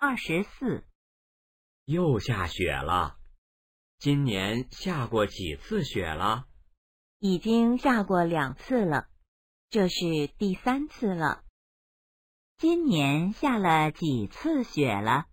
二十四。又下雪了。今年下过几次雪了？已经下过两次了。这是第三次了。今年下了几次雪了？